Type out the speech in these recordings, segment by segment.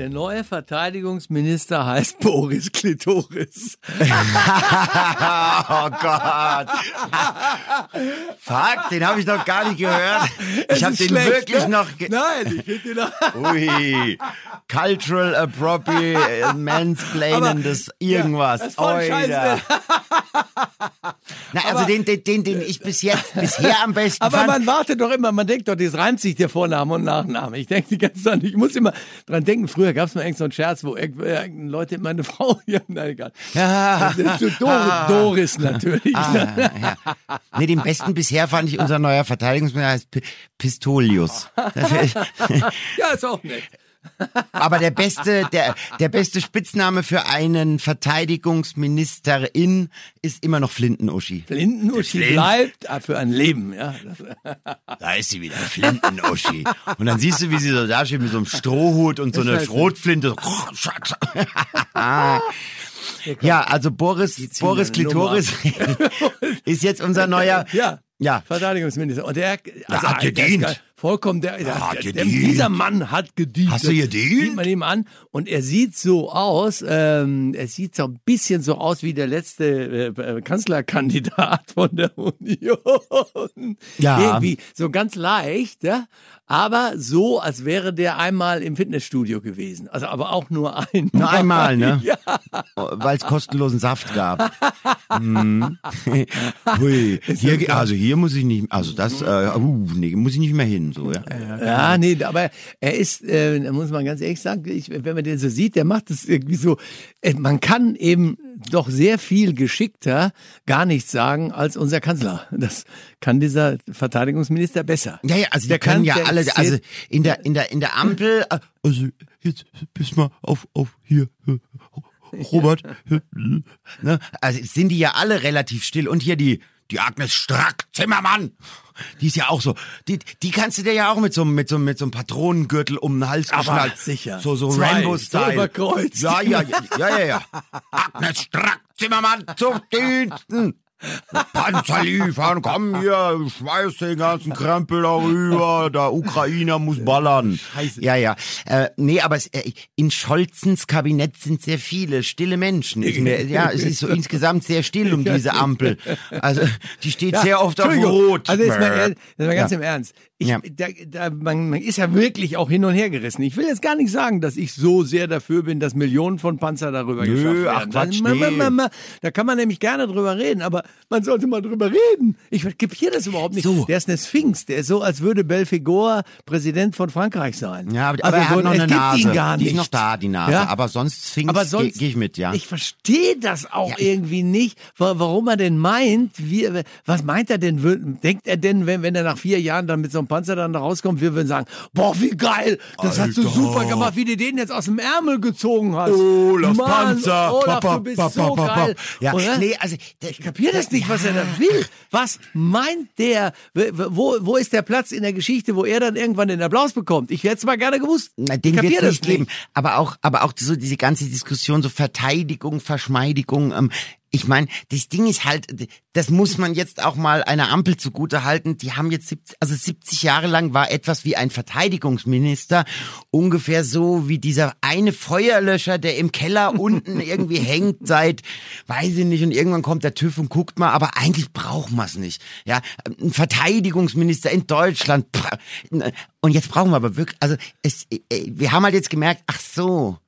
Der neue Verteidigungsminister heißt Boris Klitoris. oh Gott. Fuck, den habe ich noch gar nicht gehört. Ich habe den schlecht, wirklich ne? noch. ge- Nein, ich finde den noch. Ui. Cultural appropriate mansplainendes irgendwas. das ist voll scheiße. Oida. Na, also den, den, den, den ich bis jetzt, bisher am besten Aber fand. man wartet doch immer, man denkt doch, das reimt sich der Vorname und Nachname. Ich denke die ganze Zeit, ich muss immer dran denken, früher gab es mal irgend so einen Scherz, wo irgend Leute meine Frau, ja, nein, egal. Ja. Das ist Doris, Doris natürlich. Ah, ja. Nee, den besten bisher fand ich unser neuer Verteidigungsminister heißt P Pistolius. Ja, ist auch nett. Aber der beste, der, der beste Spitzname für einen Verteidigungsministerin ist immer noch Flintenuschi. Flintenuschi Flint. bleibt äh, für ein Leben, ja. Da ist sie wieder, Flintenuschi. Und dann siehst du, wie sie so da steht mit so einem Strohhut und so eine Scheiße. Schrotflinte. Ja, also Boris, Boris Klitoris ist jetzt unser neuer, Ja. ja, Verteidigungsminister. Und der, also, hat der gedient. ist Vollkommen, der, der, Hat der, gedient. dieser Mann hat gedient. Hast du gedient? Sieht man ihm an. Und er sieht so aus, ähm, er sieht so ein bisschen so aus wie der letzte äh, äh, Kanzlerkandidat von der Union. Ja. Irgendwie so ganz leicht, ja. Aber so, als wäre der einmal im Fitnessstudio gewesen. Also aber auch nur einmal. Nur einmal, ne? Ja. weil es kostenlosen Saft gab. Mhm. Hui. Hier, also hier muss ich nicht, also das, äh, uh, nee, muss ich nicht mehr hin, so, ja. Ja, nee, aber er ist, äh, da muss man ganz ehrlich sagen, ich, wenn man den so sieht, der macht es irgendwie so, äh, man kann eben doch sehr viel geschickter gar nichts sagen als unser Kanzler. Das kann dieser Verteidigungsminister besser. Ja, ja, also die Der können kann- ja alle, also in der, in der, in der Ampel, äh, also jetzt bis mal auf, auf hier, äh, Robert, äh, ne? also sind die ja alle relativ still und hier die, die Agnes Strack, Zimmermann, die ist ja auch so, die, die kannst du dir ja auch mit so, einem- mit so, mit so einem Patronengürtel um den Hals Aber geschnallt. sicher. So, so Rainbow-Style. so. Ja, ja, ja, ja, ja, ja. Agnes Strack, Zimmermann, zu Diensten. Panzer liefern, komm hier, schmeiß den ganzen Krempel darüber, der Ukrainer muss ballern. Scheiße. Ja, ja. Äh, nee, aber es, äh, in Scholzens Kabinett sind sehr viele stille Menschen. Mir, ja, es ist so insgesamt sehr still um diese Ampel. Also, die steht sehr oft auf. Rot. Also jetzt mal, jetzt mal ganz Ja. im Ernst. Ich, Ja. da, da, man, man ist ja wirklich auch hin und her gerissen. Ich will jetzt gar nicht sagen, dass ich so sehr dafür bin, dass Millionen von Panzer darüber Nö, geschafft ach werden. Quatsch, da, ma- ma- ma- da kann man nämlich gerne drüber reden, aber man sollte mal drüber reden. Ich kapiere das überhaupt nicht. So. Der ist eine Sphinx. Der ist so, als würde Belfegor Präsident von Frankreich sein. Ja, aber, Also aber er so, hat noch eine Nase. Die ist noch da, die Nase. Ja? Aber sonst Sphinx Aber gehe geh ich mit, ja. Ich verstehe das auch irgendwie nicht, wa- warum er denn meint, wie, was meint er denn, denkt er denn, wenn, wenn er nach vier Jahren dann mit so einem Panzer dann da rauskommt, wir würden sagen, boah, wie geil, das hast du Alter. super gemacht, wie du den jetzt aus dem Ärmel gezogen hast. Olaf Mann, Panzer. Olaf, Papa, du bist papa, so papa. geil. Ja, Oder? nee, also, Ich kapiere das nicht, was er da will. Was meint der? Wo, wo ist der Platz in der Geschichte, wo er dann irgendwann den Applaus bekommt? Ich hätte es mal gerne gewusst. Na, Ich den wird nicht das geben. Aber auch, aber auch so diese ganze Diskussion, so Verteidigung, Verschmeidigung. Ähm, ich meine, das Ding ist halt, das muss man jetzt auch mal einer Ampel zugute halten. Die haben jetzt 70, also 70 Jahre lang war etwas wie ein Verteidigungsminister ungefähr so wie dieser eine Feuerlöscher, der im Keller unten irgendwie hängt seit, weiß ich nicht, und irgendwann kommt der TÜV und guckt mal, aber eigentlich braucht man es nicht. Ja, ein Verteidigungsminister in Deutschland. Und jetzt brauchen wir aber wirklich, also es, äh, wir haben halt jetzt gemerkt, ach so,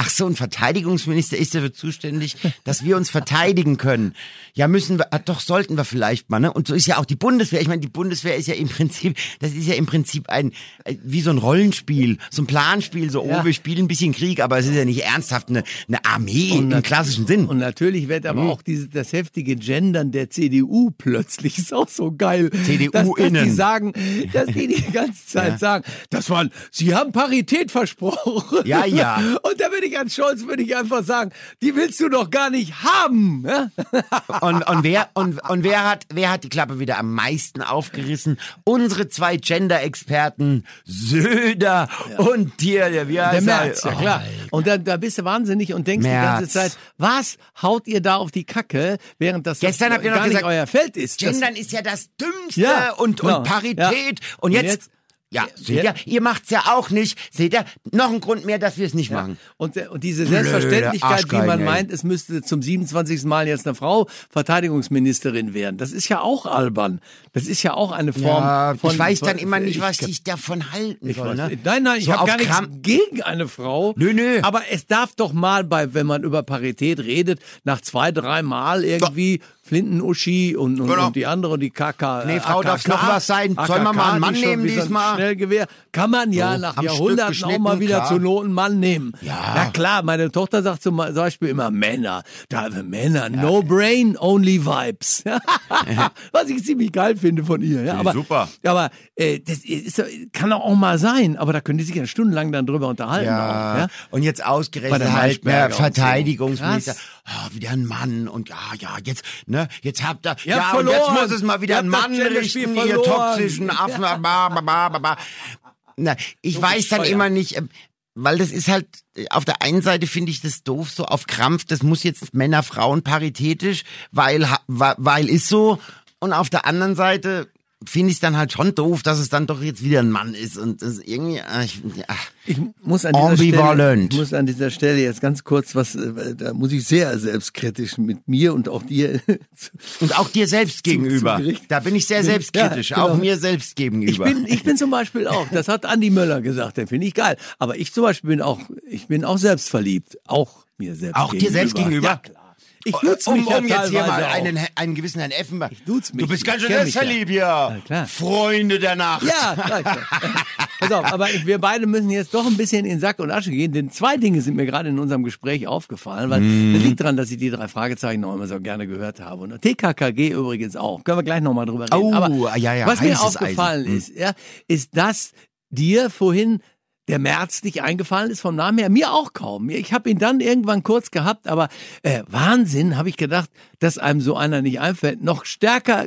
Ach so, ein Verteidigungsminister ist dafür zuständig, dass wir uns verteidigen können. Ja, müssen wir, ah, doch sollten wir vielleicht mal, ne? Und so ist ja auch die Bundeswehr. Ich meine, die Bundeswehr ist ja im Prinzip, das ist ja im Prinzip ein, äh, wie so ein Rollenspiel, so ein Planspiel, so, Ja. oh, wir spielen ein bisschen Krieg, aber es ist ja nicht ernsthaft eine, eine Armee im klassischen Sinn. Und natürlich wird aber Mhm. auch dieses, das heftige Gendern der CDU plötzlich ist auch so geil. CDU dass, dass die sagen, dass die die ganze Zeit sagen, das waren, sie haben Parität versprochen. Ja, ja. Und da würde ich an Scholz würde ich einfach sagen, die willst du doch gar nicht haben. Ja? Und, und wer und, und wer hat wer hat die Klappe wieder am meisten aufgerissen? Unsere zwei Gender-Experten Söder und hier der wie heißt Der er? Merz, ja klar. Und da, da bist du wahnsinnig und denkst die ganze Merz. Zeit, was haut ihr da auf die Kacke, während das Gestern das habt ihr noch gar nicht gesagt, euer Feld ist. Das- Gendern ist ja das Dümmste Ja, und, genau. und Parität. Ja. Und Und jetzt, jetzt- ja, Ja. seht ihr, ihr macht's ja auch nicht. Seht ihr, noch ein Grund mehr, dass wir es nicht machen. Und, äh, und diese Blöde Selbstverständlichkeit, wie man ey. meint, es müsste zum 27. Mal jetzt eine Frau Verteidigungsministerin werden, das ist ja auch albern. Das ist ja auch eine Form Ja, von... ich weiß von, dann immer nicht, ich- was ich davon halten Ich soll. Ne? Nein, nein, ich So habe gar nichts Kram- gegen eine Frau. Nö, nö. Aber es darf doch mal bei, wenn man über Parität redet, nach zwei, drei Mal irgendwie Flinten-Uschi und, und, Genau. und die andere, die KK. Nee, Frau, darf's noch was sein? Sollen wir mal einen Mann nehmen diesmal? Schnellgewehr. Kann man ja So, nach Jahrhunderten auch mal wieder klar. zur Not einen Mann nehmen. Ja. Na klar, meine Tochter sagt zum Beispiel immer Männer. Da Männer, no brain, only vibes. Was ich ziemlich geil finde von ihr. Ja, aber, super. Aber äh, das ist, kann doch auch mal sein. Aber da können die sich ja stundenlang dann drüber unterhalten. Ja. Auch, ja? und jetzt ausgerechnet halt Maischberger ne, und so. Ah, wieder ein Mann und ja, ja, jetzt, ne, jetzt habt ihr, Ihr ja, habt und jetzt verloren. muss es mal wieder ein Mann richten, ihr verloren. toxischen Affen, ba, ba, ba, ba, ba. Na, ich So weiß dann immer nicht, äh, weil das ist halt, äh, auf der einen Seite finde ich das doof, so auf Krampf, das muss jetzt Männer, Frauen paritätisch, weil, weil ist so, und auf der anderen Seite finde ich es dann halt schon doof, dass es dann doch jetzt wieder ein Mann ist und das irgendwie, äh, ich, ach. Ich muss an dieser Stelle, ich muss an dieser Stelle jetzt ganz kurz was, äh, da muss ich sehr selbstkritisch mit mir und auch dir. Und auch dir selbst gegenüber. da bin ich sehr selbstkritisch, Ja, genau. auch mir selbst Ich gegenüber. bin, ich bin zum Beispiel auch, das hat Andi Möller gesagt, den finde ich geil. Aber ich zum Beispiel bin auch, ich bin auch selbstverliebt. Auch mir selbst Auch dir gegenüber. selbst gegenüber? Ja, Ich nutze um, mich ja um jetzt hier mal auch. einen, einen gewissen Herrn Effenberg. Ich duze mich. Du bist ganz schön ja. selbstverliebt hier. Ja. Freunde der Nacht. Ja, klar, klar. Pass auf, aber wir beide müssen jetzt doch ein bisschen in Sack und Asche gehen, denn zwei Dinge sind mir gerade in unserem Gespräch aufgefallen, weil Mm. das liegt daran, dass ich die drei Fragezeichen noch immer so gerne gehört habe. Und TKKG übrigens auch. Können wir gleich nochmal drüber reden. Oh, aber ja, ja, was mir aufgefallen Eisen. Hm. ist, ja, ist, dass dir vorhin der März nicht eingefallen ist vom Namen her, mir auch kaum. Ich habe ihn dann irgendwann kurz gehabt, aber äh, Wahnsinn, habe ich gedacht, dass einem so einer nicht einfällt. Noch stärker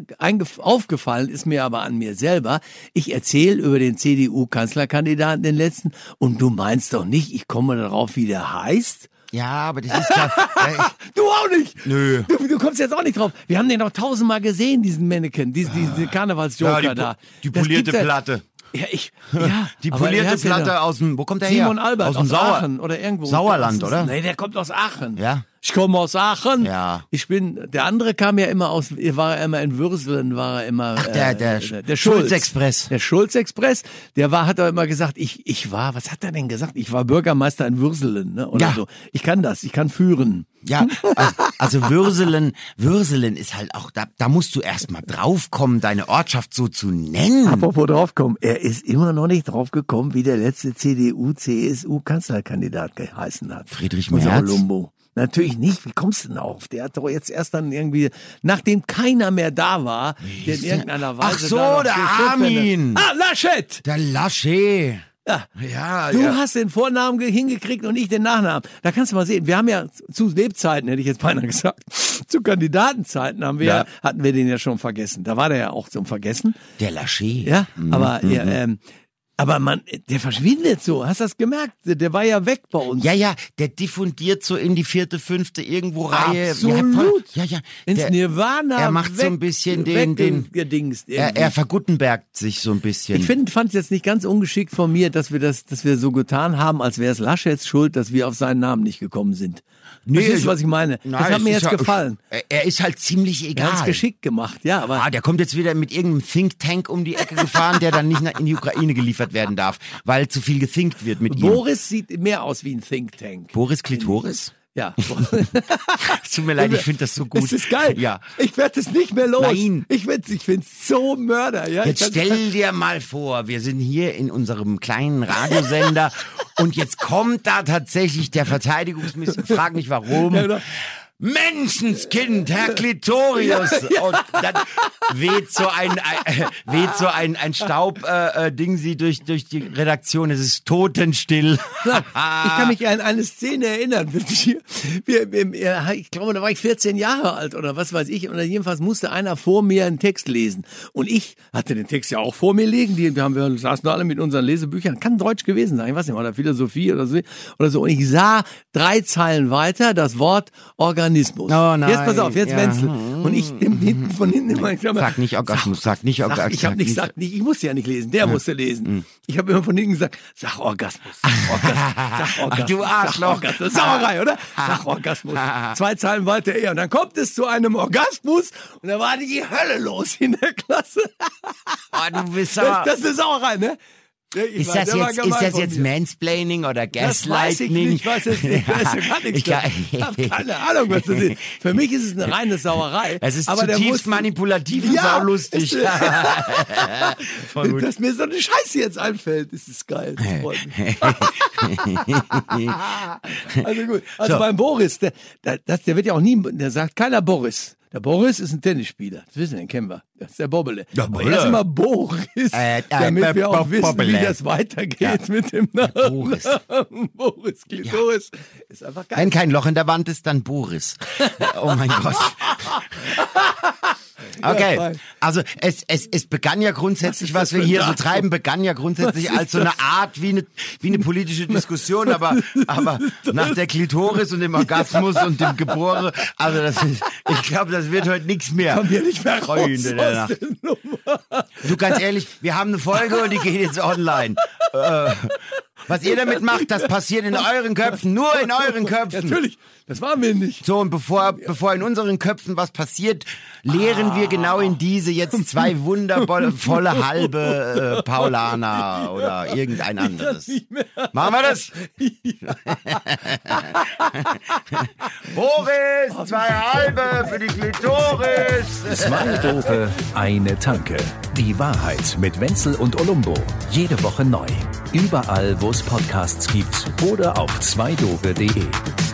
aufgefallen ist mir aber an mir selber. Ich erzähle über den CDU-Kanzlerkandidaten, den letzten, und du meinst doch nicht, ich komme darauf, wie der heißt? Ja, aber das ist klar. Du auch nicht. Nö. Du, du kommst jetzt auch nicht drauf. Wir haben den doch tausendmal gesehen, diesen Mannequin, diesen, diesen Karnevalsjoker ja, die, da. die polierte Platte. Ja, ich, ja. Die polierte er ja Platte aus dem, wo kommt der her? Simon Albert aus aus, dem Sauer. Aachen oder irgendwo. Sauerland, oder? Nee, der kommt aus Aachen. Ja. Ich komme aus Aachen. Ja. Ich bin, der andere kam ja immer aus, war ja immer in Würselen, war er immer. Ach, der- äh, der der Schulz-Express. Der Schulz-Express, der war, hat er immer gesagt, ich, ich war, was hat er denn gesagt? Ich war Bürgermeister in Würselen, ne? Oder Ja. so. Ich kann das, ich kann führen. Ja, also, also Würselen, Würselen ist halt auch, da, da musst du erst mal draufkommen, deine Ortschaft so zu nennen. Apropos draufkommen, er ist immer noch nicht draufgekommen, wie der letzte CDU-CSU-Kanzlerkandidat geheißen hat. Friedrich Unser Merz? Natürlich nicht. Wie kommst du denn auf? Der hat doch jetzt erst dann irgendwie, nachdem keiner mehr da war, der in irgendeiner Weise. Ach so, der Armin. Ah, Laschet! Der Lasche. Ja. Ja, Du ja. hast den Vornamen ge- hingekriegt und ich den Nachnamen. Da kannst du mal sehen. Wir haben ja zu Lebzeiten, hätte ich jetzt beinahe gesagt, zu Kandidatenzeiten haben wir, Ja. hatten wir den ja schon vergessen. Da war der ja auch zum Vergessen. Der Lasche. Ja, Mhm, aber ja, ähm, aber man, der verschwindet so. Hast du das gemerkt? Der war ja weg bei uns. Ja, ja, der diffundiert so in die vierte, fünfte irgendwo Reihe. Absolut. Ja, ja. Ins Der- Nirvana. Er macht so weg- ein bisschen den, den, weggedingst er, er verguttenbergt sich so ein bisschen. ich finde, fand es jetzt nicht ganz ungeschickt von mir, dass wir das, dass wir so getan haben, als wäre es Laschets Schuld, dass wir auf seinen Namen nicht gekommen sind. Verstehst ich- du, was ich meine? Nein, das hat mir jetzt ja- gefallen. Er- ist halt ziemlich Er egal. hat es geschickt gemacht, ja, aber Ah, der kommt jetzt wieder mit irgendeinem Think Tank um die Ecke gefahren, der dann nicht in die Ukraine geliefert werden darf, weil zu viel gethinkt wird mit ihm. Boris sieht mehr aus wie ein Think Tank. Boris Klitoris? Ja. Es tut mir leid, ich finde das so gut. Es ist geil. Ja. Ich werde es nicht mehr los. Nein. Ich find's, ich find's so Mörder, ja. Jetzt stell dir mal vor, wir sind hier in unserem kleinen Radiosender und jetzt kommt da tatsächlich der Verteidigungsminister, frag nicht warum, Ja, genau. Menschenskind, Herr Klitorius. Und dann weht so ein, äh, weht so ein, ein Staub, äh, äh, Ding sie durch, durch die Redaktion. Es ist totenstill. Ich kann mich an eine Szene erinnern. Wir, wir, ich glaube, da war ich 14 Jahre alt oder was weiß ich. Und jedenfalls musste einer vor mir einen Text lesen. Und ich hatte den Text ja auch vor mir liegen. Die, haben wir saßen alle mit unseren Lesebüchern. Kann Deutsch gewesen sein, ich weiß nicht, oder Philosophie oder so. Oder so. Und ich sah drei Zeilen weiter das Wort Organismus. Organismus. Oh nein. Jetzt pass auf, jetzt ja. Wenzel. Und ich hinten, von hinten immer, ich sag, mal, Sag nicht Orgasmus, sag nicht Orgasmus. Sag, ich habe nicht gesagt, nicht, ich musste ja nicht lesen, der musste lesen. Ich habe immer von hinten gesagt, sag Orgasmus, sag Orgasmus, sag Orgasmus. du Arschloch. Sag Orgasmus. Sauerei, oder? Sag Orgasmus. Zwei Zeilen weiter eher. Und dann kommt es zu einem Orgasmus und da war die Hölle los in der Klasse. Oh, du bist Das, das ist eine Sauerei, ne? Ja, ist weiß, das jetzt, ist das jetzt. Mansplaining oder Das weiß ich Gaslighting? nicht, ich weiß es nicht, ich weiß ja. Ich kann- Ich habe keine Ahnung, was das ist. Für mich ist es eine reine Sauerei. Es ist aber zutiefst muss, manipulativ und Ja, saulustig. es- dass mir so eine Scheiße jetzt einfällt, das ist geil. Das freut mich. also gut. Also So. beim Boris, der, der, der wird ja auch nie, der sagt keiner Boris. Der Boris ist ein Tennisspieler. Das wissen wir, den kennen wir. Das ist der Bobbele. Der Bobbele. er ist immer Boris, Äh, äh, damit wir auch wissen, Bobbele. wie das weitergeht mit dem Namen. Boris. Boris Klitoris. Ist einfach geil. Wenn kein Loch in der Wand ist, dann Boris. Oh mein Gott. Okay, also es, es, es begann ja grundsätzlich, Was was wir hier so treiben, begann ja grundsätzlich als so eine? Art wie eine, wie eine politische Diskussion, aber, aber nach der Klitoris und dem Orgasmus und dem Gebore, also das ist, ich glaube, das wird heute nichts mehr. Kommen wir nicht mehr raus Freunde der aus Nacht. der Nummer. Du, ganz ehrlich, wir haben eine Folge und die geht jetzt online. Äh, was ihr damit macht, das passiert in euren Köpfen, nur in euren Köpfen. Natürlich, das waren wir nicht. So, und bevor, bevor in unseren Köpfen was passiert, lehren wir genau in diese jetzt zwei wundervolle halbe äh, Paulaner oder irgendein anderes. Machen wir das? Boris, zwei halbe für die Klitoris. Zwei Dope, eine Tanke. Die Wahrheit mit Wenzel und Olumbo. Jede Woche neu. Überall, wo Podcasts gibt oder auf zweidope.de.